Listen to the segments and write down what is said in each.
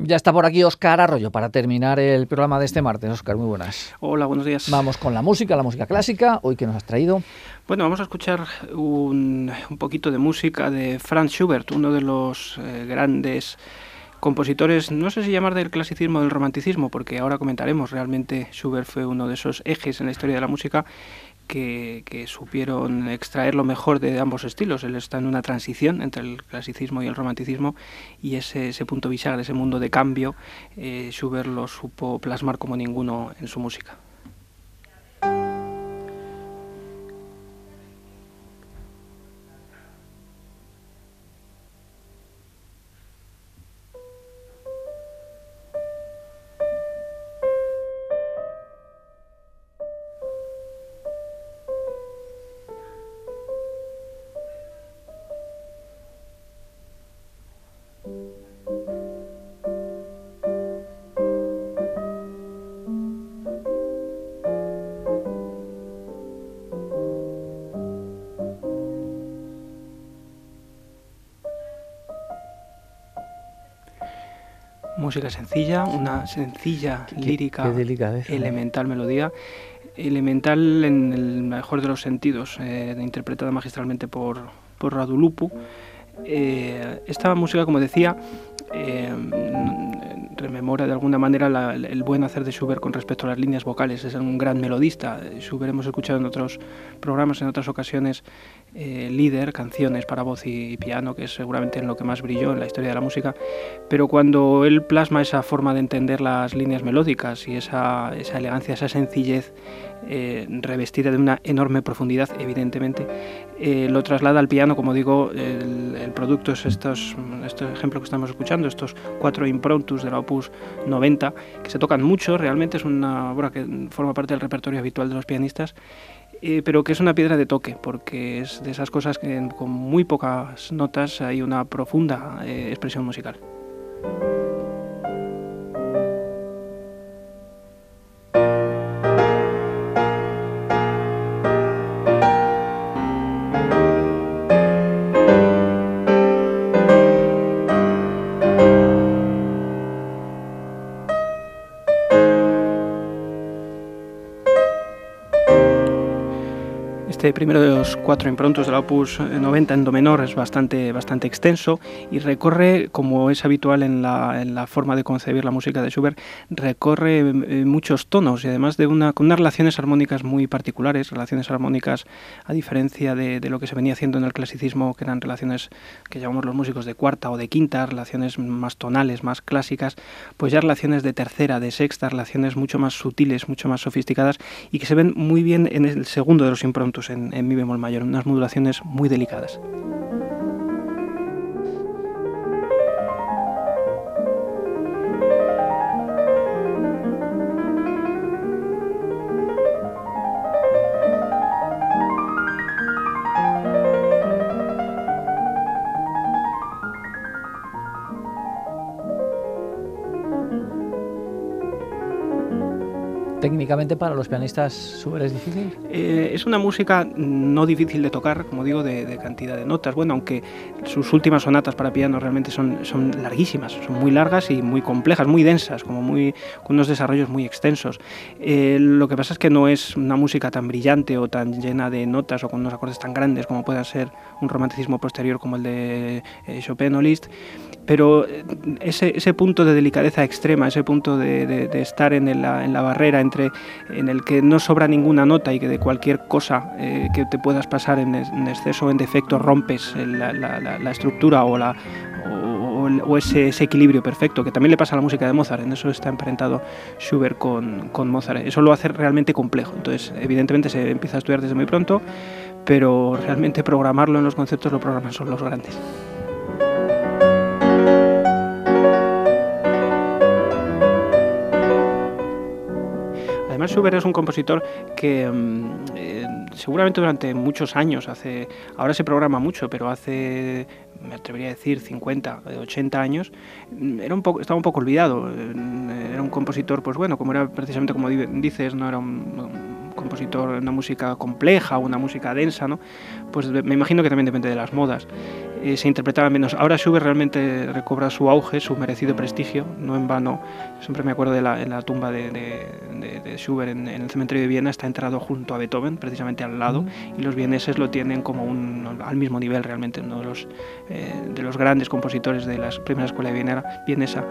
Ya está por aquí Oscar Arroyo para terminar el programa de este martes. Oscar, muy buenas. Hola, buenos días. Vamos con la música, la música clásica. Hoy que nos has traído. Bueno, vamos a escuchar un, poquito de música de Franz Schubert, uno de los eh, grandes compositores, no sé si llamar del clasicismo o del romanticismo, porque ahora comentaremos, realmente Schubert fue uno de esos ejes en la historia de la música que, supieron extraer lo mejor de ambos estilos. Él está en una transición entre el clasicismo y el romanticismo y ese, ese punto bisagra, ese mundo de cambio, eh, Schubert lo supo plasmar como ninguno en su música. Música sencilla, una sencilla lírica, elemental melodía, elemental en el mejor de los sentidos, eh, interpretada magistralmente por, por Radulupu. Eh, esta música, como decía, eh, rememora de alguna manera el buen hacer de Schubert con respecto a las líneas vocales. Es un gran melodista. Schubert hemos escuchado en otros programas, en otras ocasiones, eh, líder, canciones para voz y, piano, que es seguramente en lo que más brilló en la historia de la música, pero cuando él plasma esa forma de entender las líneas melódicas y esa, elegancia, esa sencillez eh, revestida de una enorme profundidad, evidentemente, eh, lo traslada al piano, como digo, el, producto es estos, este ejemplo que estamos escuchando, estos cuatro improntus de la Opus 90, que se tocan mucho, realmente es una obra que forma parte del repertorio habitual de los pianistas eh, pero que es una piedra de toque, porque es de esas cosas que con muy pocas notas hay una profunda expresión musical. Este primero de los cuatro improntos de la Opus 90 en Do menor es bastante, bastante extenso y recorre, como es habitual en la, en la forma de concebir la música de Schubert, recorre eh, muchos tonos y además de una, con unas relaciones armónicas muy particulares, relaciones armónicas a diferencia de, de, lo que se venía haciendo en el clasicismo, que eran relaciones que llamamos los músicos de cuarta o de quinta, relaciones más tonales, más clásicas, pues ya relaciones de tercera, de sexta, relaciones mucho más sutiles, mucho más sofisticadas y que se ven muy bien en el segundo de los improntos en, mi bemol mayor, unas modulaciones muy delicadas. Técnicamente para los pianistas es difícil? Eh, es una música no difícil de tocar, como digo, de, cantidad de notas. Bueno, aunque sus últimas sonatas para piano realmente son, son larguísimas, son muy largas y muy complejas, muy densas, como muy, con unos desarrollos muy extensos. Eh, lo que pasa es que no es una música tan brillante o tan llena de notas o con unos acordes tan grandes como pueda ser un romanticismo posterior como el de eh, Chopin o Liszt, pero ese, ese, punto de delicadeza extrema, ese punto de, de, estar en la, en la barrera entre en el que no sobra ninguna nota y que de cualquier cosa eh, que te puedas pasar en, exceso o en defecto rompes la, estructura o, la, o, ese, equilibrio perfecto, que también le pasa a la música de Mozart, en eso está emparentado Schubert con, con Mozart. Eso lo hace realmente complejo, entonces evidentemente se empieza a estudiar desde muy pronto, pero realmente programarlo en los conceptos lo programan son los grandes. Además, Schubert es un compositor que mm, eh, seguramente durante muchos años, hace, ahora se programa mucho, pero hace, me atrevería a decir, 50, 80 años, mm, era un poco, estaba un poco olvidado. Eh, era un compositor, pues bueno, como era precisamente como dices, no era un, compositor una música compleja, una música densa, ¿no? Pues me imagino que también depende de las modas. Eh, se interpretaba menos. Ahora Schubert realmente recobra su auge, su merecido prestigio, no en vano. Siempre me acuerdo de la, en la tumba de, de, Schubert en, el cementerio de Viena, está enterrado junto a Beethoven, precisamente al lado, y los vieneses lo tienen como un, al mismo nivel realmente, uno de los, eh, de los grandes compositores de la primera escuela de vienesa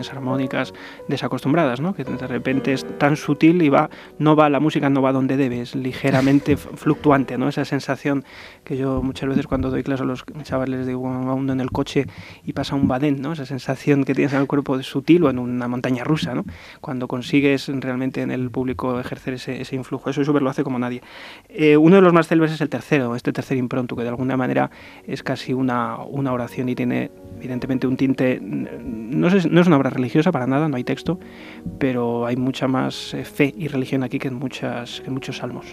relaciones armónicas desacostumbradas, ¿no? que de repente es tan sutil y va, no va, la música no va donde debe, es ligeramente fluctuante, ¿no? esa sensación que yo muchas veces cuando doy clases a los chavales digo, uno en el coche y pasa un badén, ¿no? esa sensación que tienes en el cuerpo sutil o en una montaña rusa, ¿no? cuando consigues realmente en el público ejercer ese, ese influjo, eso Schubert lo hace como nadie. Eh, uno de los más célebres es el tercero, este tercer impronto, que de alguna manera es casi una, una oración y tiene evidentemente un tinte, no, sé, no es una religiosa para nada, no hay texto, pero hay mucha más eh, fe y religión aquí que en, muchas, que en muchos salmos.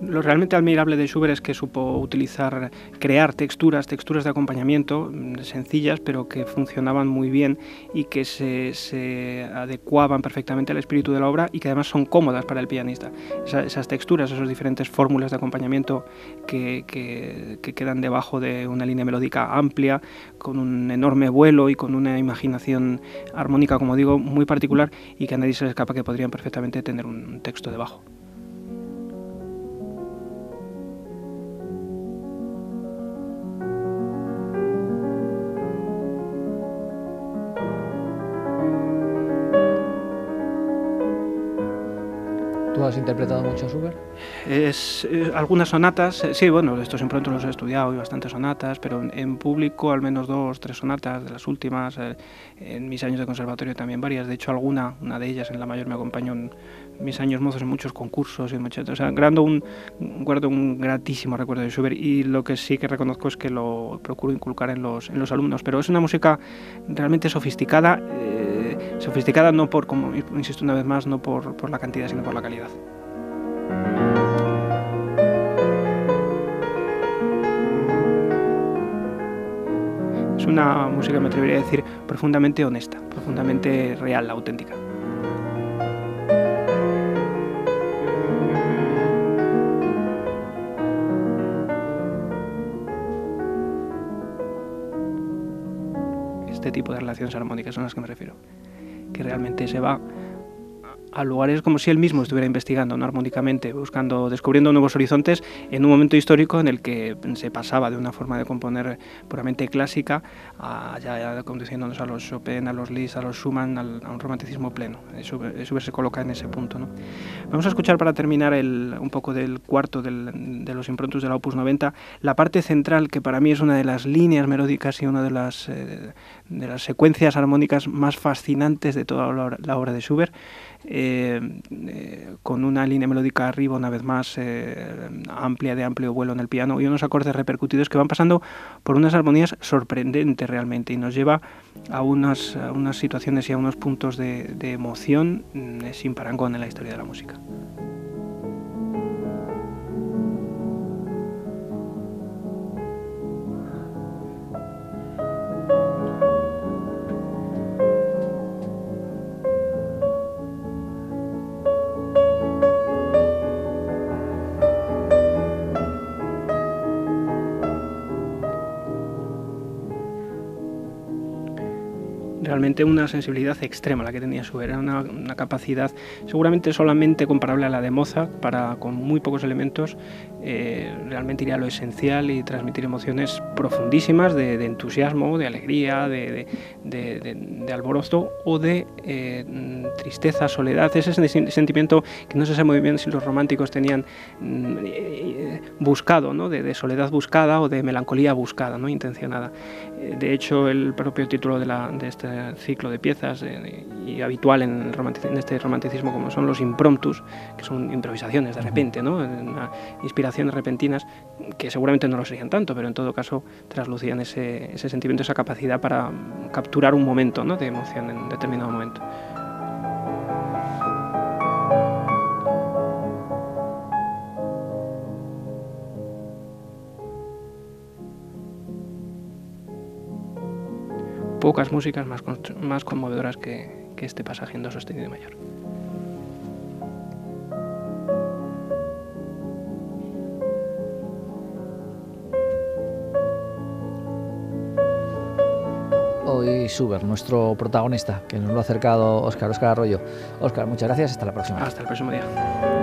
Lo realmente admirable de Schubert es que supo utilizar, crear texturas, texturas de acompañamiento mm, sencillas, pero que funcionaban muy bien y que se, adecuaban perfectamente al espíritu de la obra y que además son cómodas para el pianista. esas texturas, esas diferentes fórmulas de acompañamiento que, quedan debajo de una línea melódica amplia, con un enorme vuelo y con una imaginación armónica, como digo, muy particular y que a nadie se le escapa que podrían perfectamente tener un texto debajo. Interpretado mucho Schubert? Es, eh, algunas sonatas, eh, sí, bueno, estos en pronto los he estudiado y bastantes sonatas, pero en, público al menos dos, tres sonatas de las últimas. Eh, en mis años de conservatorio también varias. De hecho, alguna, una de ellas en la mayor me acompañó en mis años mozos en muchos concursos y muchas, o sea, guardo un, guardo un gratísimo recuerdo de Schubert y lo que sí que reconozco es que lo procuro inculcar en los, en los alumnos. Pero es una música realmente sofisticada sofisticada no por, como insisto una vez más, no por, por la cantidad, sino por la calidad. Una música, me atrevería a decir, profundamente honesta, profundamente real, auténtica. Este tipo de relaciones armónicas son las que me refiero que realmente se va a lugares como si él mismo estuviera investigando ¿no? armónicamente, buscando, descubriendo nuevos horizontes en un momento histórico en el que se pasaba de una forma de componer puramente clásica a conduciéndonos a los Chopin, a los Liszt, a los Schumann, a un romanticismo pleno. Eso, se coloca en ese punto. ¿no? Vamos a escuchar para terminar el, un poco del cuarto de los improntos del Opus 90, la parte central que para mí es una de las líneas melódicas y una de las, eh, de secuencias armónicas más fascinantes de toda la obra de Schubert. Eh, eh, con una línea melódica arriba, una vez más, eh, amplia, de amplio vuelo en el piano, y unos acordes repercutidos que van pasando por unas armonías sorprendentes realmente, y nos lleva a unas, unas situaciones y a unos puntos de, de emoción mm, sin parangón en la historia de la música. Realmente una sensibilidad extrema la que tenía su era una, una, capacidad seguramente solamente comparable a la de Mozart, para con muy pocos elementos eh, realmente ir a lo esencial y transmitir emociones profundísimas de, entusiasmo, de alegría, de, de, alborozo o de eh, tristeza, soledad, ese sentimiento que no se sabe muy bien si los románticos tenían mm, eh, buscado, ¿no? de, soledad buscada o de melancolía buscada, ¿no? intencionada. De hecho, el propio título de, la, de este eh, ciclo de piezas eh, y habitual en, en, este romanticismo como son los impromptus, que son improvisaciones de repente, ¿no? inspiraciones repentinas que seguramente no lo serían tanto, pero en todo caso traslucían ese, ese sentimiento, esa capacidad para capturar un momento ¿no? de emoción en determinado momento. Pocas músicas más, más conmovedoras que, que este pasaje en do sostenido mayor. Hoy Suber, nuestro protagonista, que nos lo ha acercado Óscar, Óscar Arroyo. Óscar, muchas gracias, hasta la próxima. Hasta el próximo día.